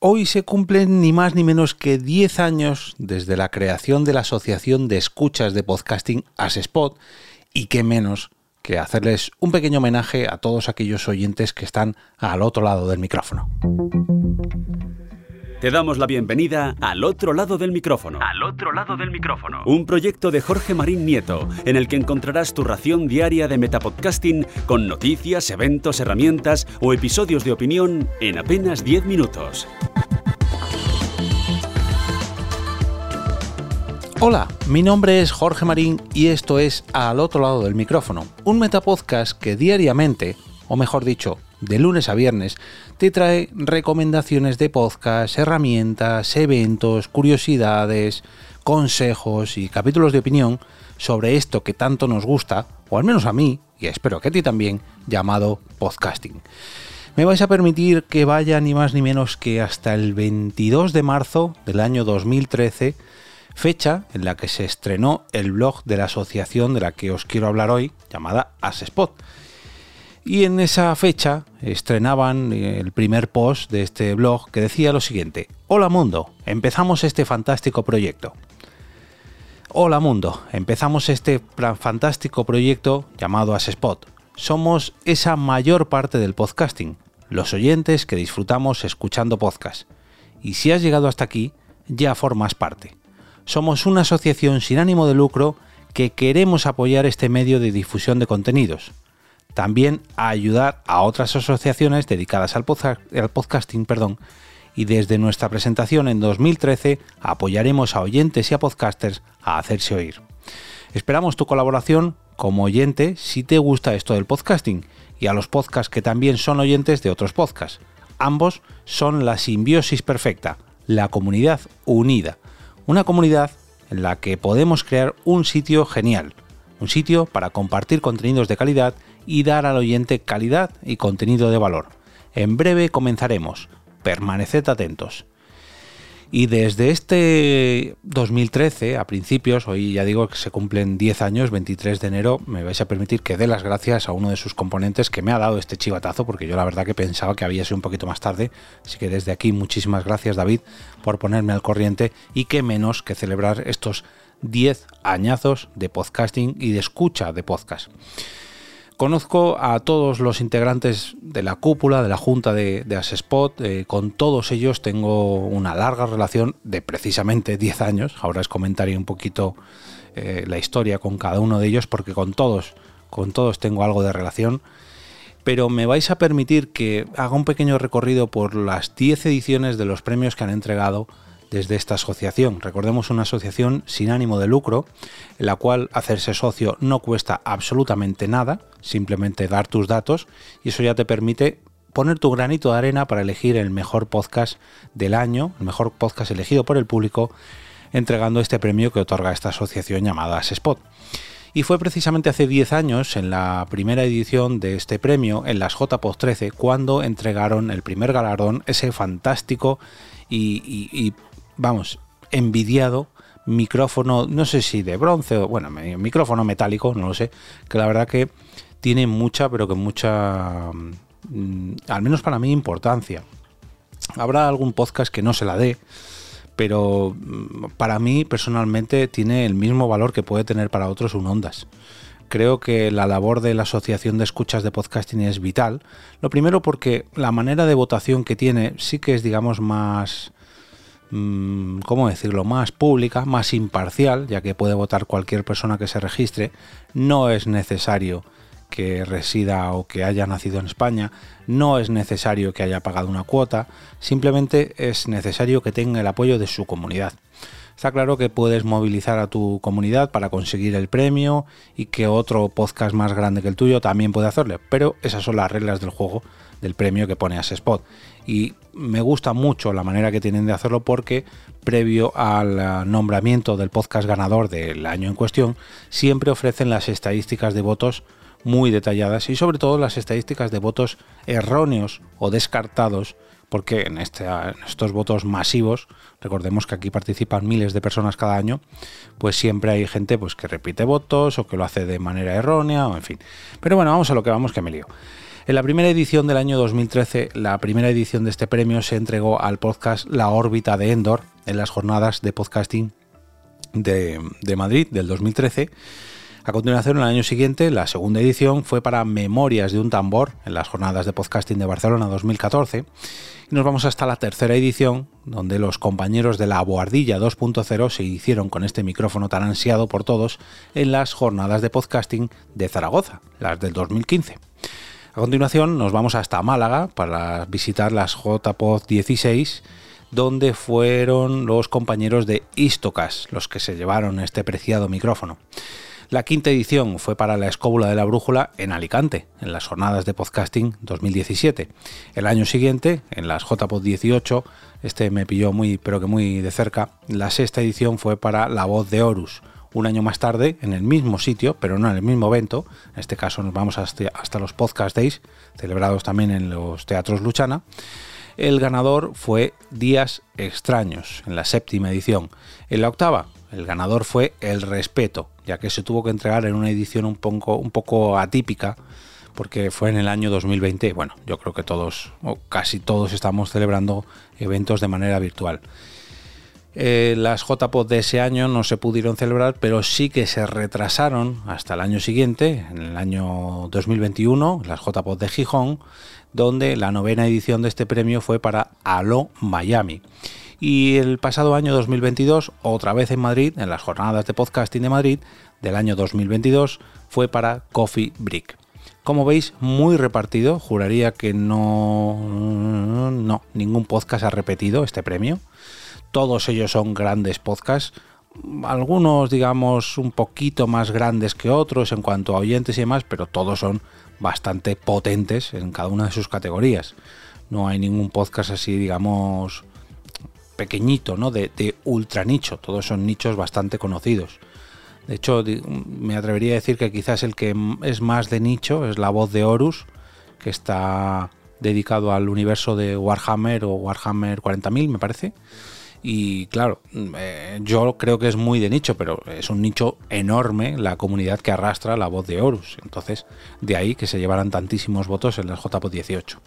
Hoy se cumplen ni más ni menos que 10 años desde la creación de la Asociación de Escuchas de Podcasting Asespot y qué menos que hacerles un pequeño homenaje a todos aquellos oyentes que están al otro lado del micrófono. Te damos la bienvenida al otro lado del micrófono. Al otro lado del micrófono. Un proyecto de Jorge Marín Nieto, en el que encontrarás tu ración diaria de metapodcasting con noticias, eventos, herramientas o episodios de opinión en apenas 10 minutos. Hola, mi nombre es Jorge Marín y esto es Al otro lado del micrófono, un metapodcast que diariamente, o mejor dicho, de lunes a viernes, te trae recomendaciones de podcast, herramientas, eventos, curiosidades, consejos y capítulos de opinión sobre esto que tanto nos gusta, o al menos a mí, y espero que a ti también, llamado podcasting. Me vais a permitir que vaya ni más ni menos que hasta el 22 de marzo del año 2013, fecha en la que se estrenó el blog de la asociación de la que os quiero hablar hoy, llamada Asespot y en esa fecha estrenaban eh, el primer post de este blog que decía lo siguiente, Hola mundo, empezamos este fantástico proyecto. Hola mundo, empezamos este fantástico proyecto llamado Asespot. Somos esa mayor parte del podcasting, los oyentes que disfrutamos escuchando podcast. Y si has llegado hasta aquí, ya formas parte. Somos una asociación sin ánimo de lucro que queremos apoyar este medio de difusión de contenidos también a ayudar a otras asociaciones dedicadas al, podcasting, perdón, y desde nuestra presentación en 2013 apoyaremos a oyentes y a podcasters a hacerse oír. Esperamos tu colaboración como oyente si te gusta esto del podcasting y a los podcasts que también son oyentes de otros podcasts. Ambos son la simbiosis perfecta, la comunidad unida, una comunidad en la que podemos crear un sitio genial, un sitio para compartir contenidos de calidad y dar al oyente calidad y contenido de valor. En breve comenzaremos. Permaneced atentos. Y desde este 2013, a principios, hoy ya digo que se cumplen 10 años, 23 de enero, me vais a permitir que dé las gracias a uno de sus componentes que me ha dado este chivatazo, porque yo la verdad que pensaba que había sido un poquito más tarde. Así que desde aquí muchísimas gracias David por ponerme al corriente y qué menos que celebrar estos 10 añazos de podcasting y de escucha de podcast. Conozco a todos los integrantes de la cúpula, de la junta de, de Asespot. Eh, con todos ellos tengo una larga relación de precisamente 10 años. Ahora os comentaré un poquito eh, la historia con cada uno de ellos porque con todos, con todos tengo algo de relación. Pero me vais a permitir que haga un pequeño recorrido por las 10 ediciones de los premios que han entregado desde esta asociación. Recordemos una asociación sin ánimo de lucro, en la cual hacerse socio no cuesta absolutamente nada, simplemente dar tus datos y eso ya te permite poner tu granito de arena para elegir el mejor podcast del año, el mejor podcast elegido por el público, entregando este premio que otorga esta asociación llamada Spot. Y fue precisamente hace 10 años, en la primera edición de este premio, en las JPOD 13, cuando entregaron el primer galardón, ese fantástico y vamos, envidiado micrófono, no sé si de bronce o, bueno, micrófono metálico, no lo sé, que la verdad que tiene mucha, pero que mucha, mm, al menos para mí, importancia. Habrá algún podcast que no se la dé, pero mm, para mí personalmente tiene el mismo valor que puede tener para otros un Ondas. Creo que la labor de la Asociación de Escuchas de Podcasting es vital. Lo primero porque la manera de votación que tiene sí que es, digamos, más ¿cómo decirlo?, más pública, más imparcial, ya que puede votar cualquier persona que se registre, no es necesario que resida o que haya nacido en España, no es necesario que haya pagado una cuota, simplemente es necesario que tenga el apoyo de su comunidad. Está claro que puedes movilizar a tu comunidad para conseguir el premio y que otro podcast más grande que el tuyo también puede hacerlo, pero esas son las reglas del juego del premio que pone a Spot. Y me gusta mucho la manera que tienen de hacerlo porque previo al nombramiento del podcast ganador del año en cuestión, siempre ofrecen las estadísticas de votos muy detalladas y sobre todo las estadísticas de votos erróneos o descartados porque en, este, estos votos masivos, recordemos que aquí participan miles de personas cada año, pues siempre hay gente pues, que repite votos o que lo hace de manera errónea, o en fin. Pero bueno, vamos a lo que vamos que me lío. En la primera edición del año 2013, la primera edición de este premio se entregó al podcast La órbita de Endor en las jornadas de podcasting de, Madrid del 2013 a continuación, el año siguiente, la segunda edición fue para Memorias de un tambor en las jornadas de podcasting de Barcelona 2014. Y nos vamos hasta la tercera edición, donde los compañeros de la Boardilla 2.0 se hicieron con este micrófono tan ansiado por todos en las jornadas de podcasting de Zaragoza, las del 2015. A continuación nos vamos hasta Málaga para visitar las JPod 16 donde fueron los compañeros de Istocas los que se llevaron este preciado micrófono. La quinta edición fue para la Escóbula de la Brújula en Alicante, en las jornadas de podcasting 2017. El año siguiente, en las JPod 18, este me pilló muy, pero que muy de cerca, la sexta edición fue para La Voz de Horus. Un año más tarde, en el mismo sitio, pero no en el mismo evento, en este caso nos vamos hasta, los Podcast Days, celebrados también en los Teatros Luchana, el ganador fue Días Extraños, en la séptima edición. En la octava, el ganador fue El Respeto, ya que se tuvo que entregar en una edición un poco, un poco atípica, porque fue en el año 2020. Bueno, yo creo que todos, o casi todos, estamos celebrando eventos de manera virtual. Eh, las JPOD de ese año no se pudieron celebrar, pero sí que se retrasaron hasta el año siguiente, en el año 2021, las JPOD de Gijón, donde la novena edición de este premio fue para Alo Miami. Y el pasado año 2022, otra vez en Madrid, en las jornadas de podcasting de Madrid del año 2022, fue para Coffee Brick. Como veis, muy repartido. Juraría que no, no, ningún podcast ha repetido este premio. Todos ellos son grandes podcasts. Algunos, digamos, un poquito más grandes que otros en cuanto a oyentes y demás, pero todos son bastante potentes en cada una de sus categorías. No hay ningún podcast así, digamos, pequeñito, ¿no? De, ultra nicho. Todos son nichos bastante conocidos. De hecho, me atrevería a decir que quizás el que es más de nicho es la voz de Horus, que está dedicado al universo de Warhammer o Warhammer 40.000, me parece. Y claro, eh, yo creo que es muy de nicho, pero es un nicho enorme la comunidad que arrastra la voz de Horus. Entonces, de ahí que se llevaran tantísimos votos en las JPO 18.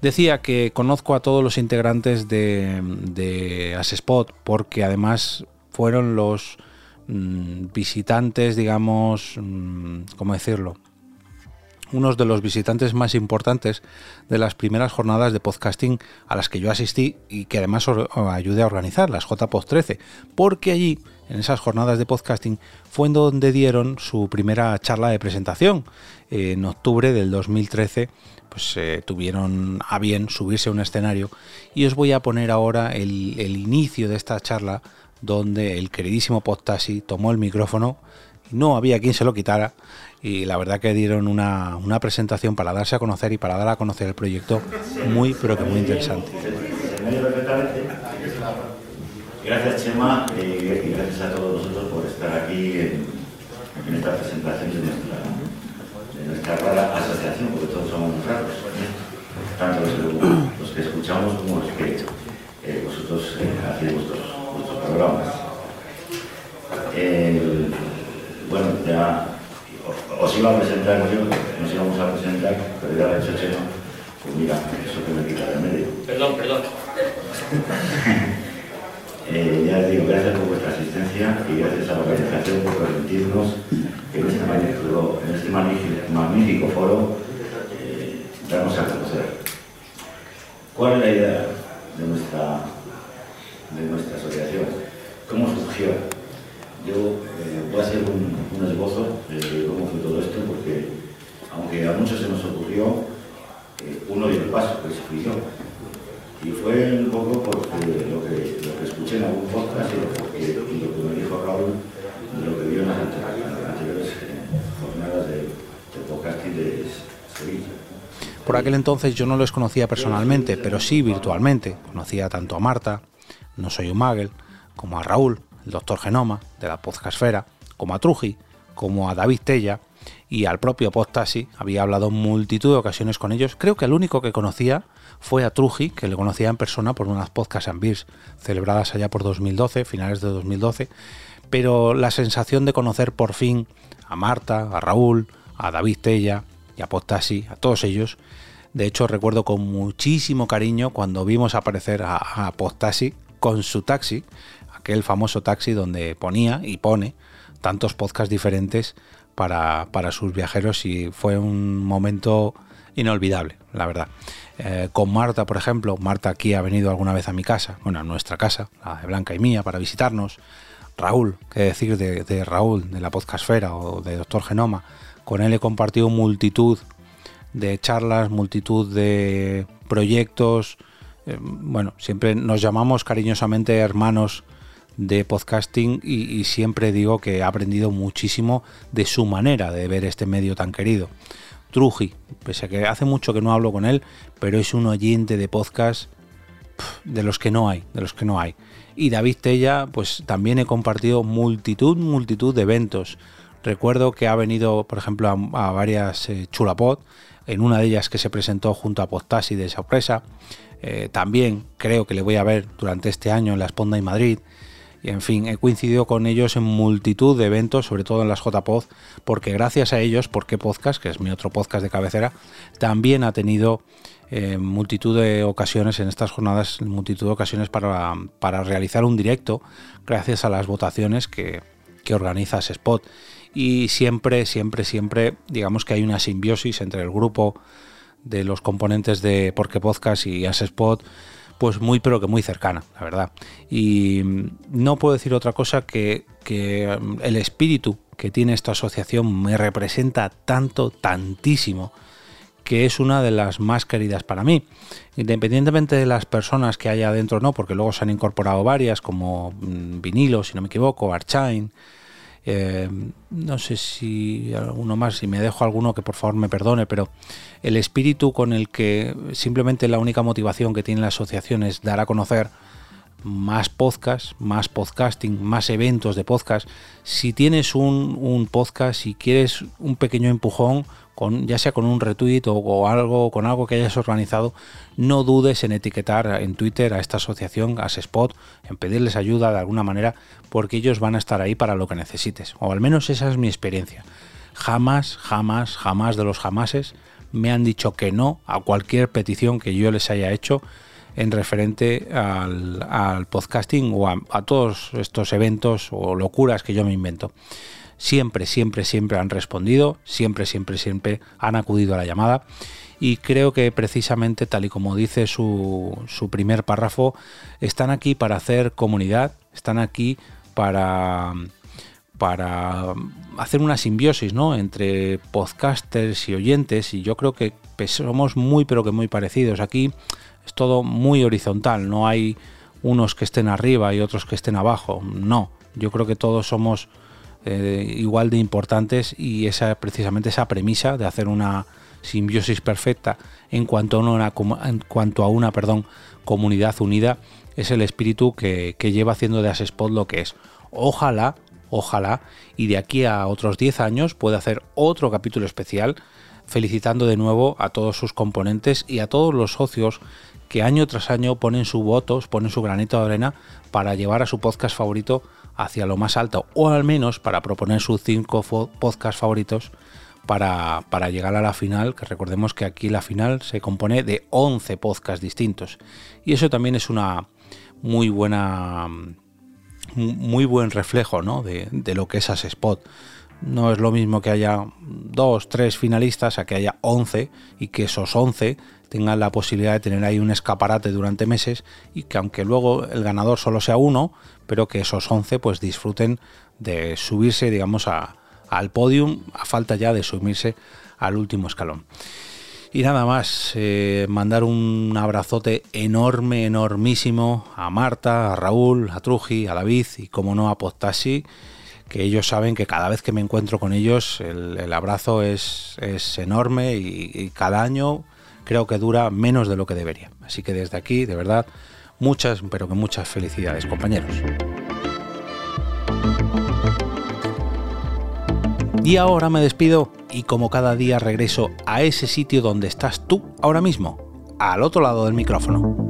Decía que conozco a todos los integrantes de, de Asespot porque además fueron los mm, visitantes, digamos, mm, ¿cómo decirlo? Unos de los visitantes más importantes de las primeras jornadas de podcasting a las que yo asistí y que además ayudé a organizar, las JPod 13, porque allí, en esas jornadas de podcasting, fue en donde dieron su primera charla de presentación. En octubre del 2013 pues eh, tuvieron a bien subirse a un escenario. Y os voy a poner ahora el, inicio de esta charla donde el queridísimo Podtaxi tomó el micrófono, no había quien se lo quitara y la verdad que dieron una, una, presentación para darse a conocer y para dar a conocer el proyecto muy pero que muy interesante. Gracias Chema y gracias a todos vosotros por estar aquí en, esta presentación de nuestra nuestra rara asociación, porque todos somos raros, tanto los, que escuchamos como los que eh, vosotros eh, hacéis vuestros, programas. bueno, ya os iba a presentar yo, nos íbamos a presentar, pero ya lo he hecho Chema, pues mira, eso que me quita de medio. Perdón, perdón. Eh, ya les digo, gracias por vuestra asistencia y gracias a la organización por permitirnos que en este magnífico, en este magnífico, foro eh, darnos a conocer. ¿Cuál es la idea de nuestra, de nuestra asociación? ¿Cómo surgió? Yo eh, voy a hacer un, esbozo de cómo fue aunque a muchos se nos ocurrió, uno dio el paso, que se yo y fue un poco porque lo que, lo que escuché en algún podcast y y lo que me dijo Raúl de lo que vio en las anteriores eh, jornadas de, de podcasting de Sevilla. Por aquel entonces yo no los conocía personalmente, pero sí virtualmente. Conocía tanto a Marta, No Soy un Magel, como a Raúl, el doctor Genoma, de la Podcastfera, como a Truji, como a David Tella y al propio Podtaxi. Había hablado multitud de ocasiones con ellos. Creo que el único que conocía fue a Truji, que le conocía en persona por unas podcast and beers celebradas allá por 2012, finales de 2012, pero la sensación de conocer por fin a Marta, a Raúl, a David Tella, y a Podtaxi, a todos ellos. De hecho, recuerdo con muchísimo cariño cuando vimos aparecer a, a Podtaxi con su taxi, aquel famoso taxi donde ponía y pone tantos podcasts diferentes para, para sus viajeros y fue un momento inolvidable, la verdad. Eh, con Marta, por ejemplo, Marta aquí ha venido alguna vez a mi casa, bueno, a nuestra casa, la de Blanca y mía, para visitarnos. Raúl, qué decir de, Raúl, de la podcastfera o de Doctor Genoma, con él he compartido multitud de charlas, multitud de proyectos. Eh, bueno, siempre nos llamamos cariñosamente hermanos de podcasting y, siempre digo que he aprendido muchísimo de su manera de ver este medio tan querido. Truji, pese a que hace mucho que no hablo con él, pero es un oyente de podcast de los que no hay, de los que no hay. Y David Tella, pues también he compartido multitud, multitud de eventos. Recuerdo que ha venido, por ejemplo, a, varias eh, Chulapod, en una de ellas que se presentó junto a Podtaxi de sorpresa. Eh, también creo que le voy a ver durante este año en la Esponda y Madrid. Y en fin, he coincidido con ellos en multitud de eventos, sobre todo en las JPod, porque gracias a ellos, porque Podcast, que es mi otro podcast de cabecera, también ha tenido eh, multitud de ocasiones en estas jornadas, multitud de ocasiones para, para realizar un directo, gracias a las votaciones que, que organiza Spot. Y siempre, siempre, siempre, digamos que hay una simbiosis entre el grupo de los componentes de Porque Podcast y Spot pues muy pero que muy cercana, la verdad. Y no puedo decir otra cosa que, que um, el espíritu que tiene esta asociación me representa tanto, tantísimo, que es una de las más queridas para mí. Independientemente de las personas que haya adentro, no, porque luego se han incorporado varias, como mm, Vinilo, si no me equivoco, Archain, eh, no sé si alguno más, si me dejo alguno que por favor me perdone, pero el espíritu con el que simplemente la única motivación que tiene la asociación es dar a conocer más podcast, más podcasting, más eventos de podcast. Si tienes un, un podcast, si quieres un pequeño empujón, ya sea con un retweet o, algo, con algo que hayas organizado, no dudes en etiquetar en Twitter a esta asociación, a Spot, en pedirles ayuda de alguna manera, porque ellos van a estar ahí para lo que necesites. O al menos esa es mi experiencia. Jamás, jamás, jamás de los jamases me han dicho que no a cualquier petición que yo les haya hecho en referente al, podcasting o a todos estos eventos o locuras que yo me invento siempre, siempre, siempre han respondido, siempre, siempre, siempre han acudido a la llamada y creo que precisamente tal y como dice su, su primer párrafo, están aquí para hacer comunidad, están aquí para para hacer una simbiosis ¿no? entre podcasters y oyentes y yo creo que somos muy pero que muy parecidos. Aquí es todo muy horizontal, no hay unos que estén arriba y otros que estén abajo, no, yo creo que todos somos eh, igual de importantes y esa precisamente esa premisa de hacer una simbiosis perfecta en cuanto a una, en cuanto a una perdón, comunidad unida es el espíritu que, lleva haciendo de Asespot lo que es. Ojalá, ojalá, y de aquí a otros 10 años pueda hacer otro capítulo especial felicitando de nuevo a todos sus componentes y a todos los socios que año tras año ponen su votos, ponen su granito de arena para llevar a su podcast favorito hacia lo más alto, o al menos para proponer sus cinco podcasts favoritos para, para, llegar a la final, que recordemos que aquí la final se compone de 11 podcasts distintos. Y eso también es una muy buena muy buen reflejo ¿no? de, de, lo que es As Spot. No es lo mismo que haya dos, tres finalistas a que haya 11 y que esos 11 tengan la posibilidad de tener ahí un escaparate durante meses y que aunque luego el ganador solo sea uno, pero que esos 11 pues disfruten de subirse, digamos, al podium, a falta ya de subirse al último escalón. Y nada más, eh, mandar un abrazote enorme, enormísimo a Marta, a Raúl, a Truji, a David y como no a Podtaxi, que ellos saben que cada vez que me encuentro con ellos el, abrazo es, es enorme y cada año creo que dura menos de lo que debería. Así que desde aquí, de verdad, muchas, pero que muchas felicidades, compañeros. Y ahora me despido y como cada día regreso a ese sitio donde estás tú ahora mismo, al otro lado del micrófono.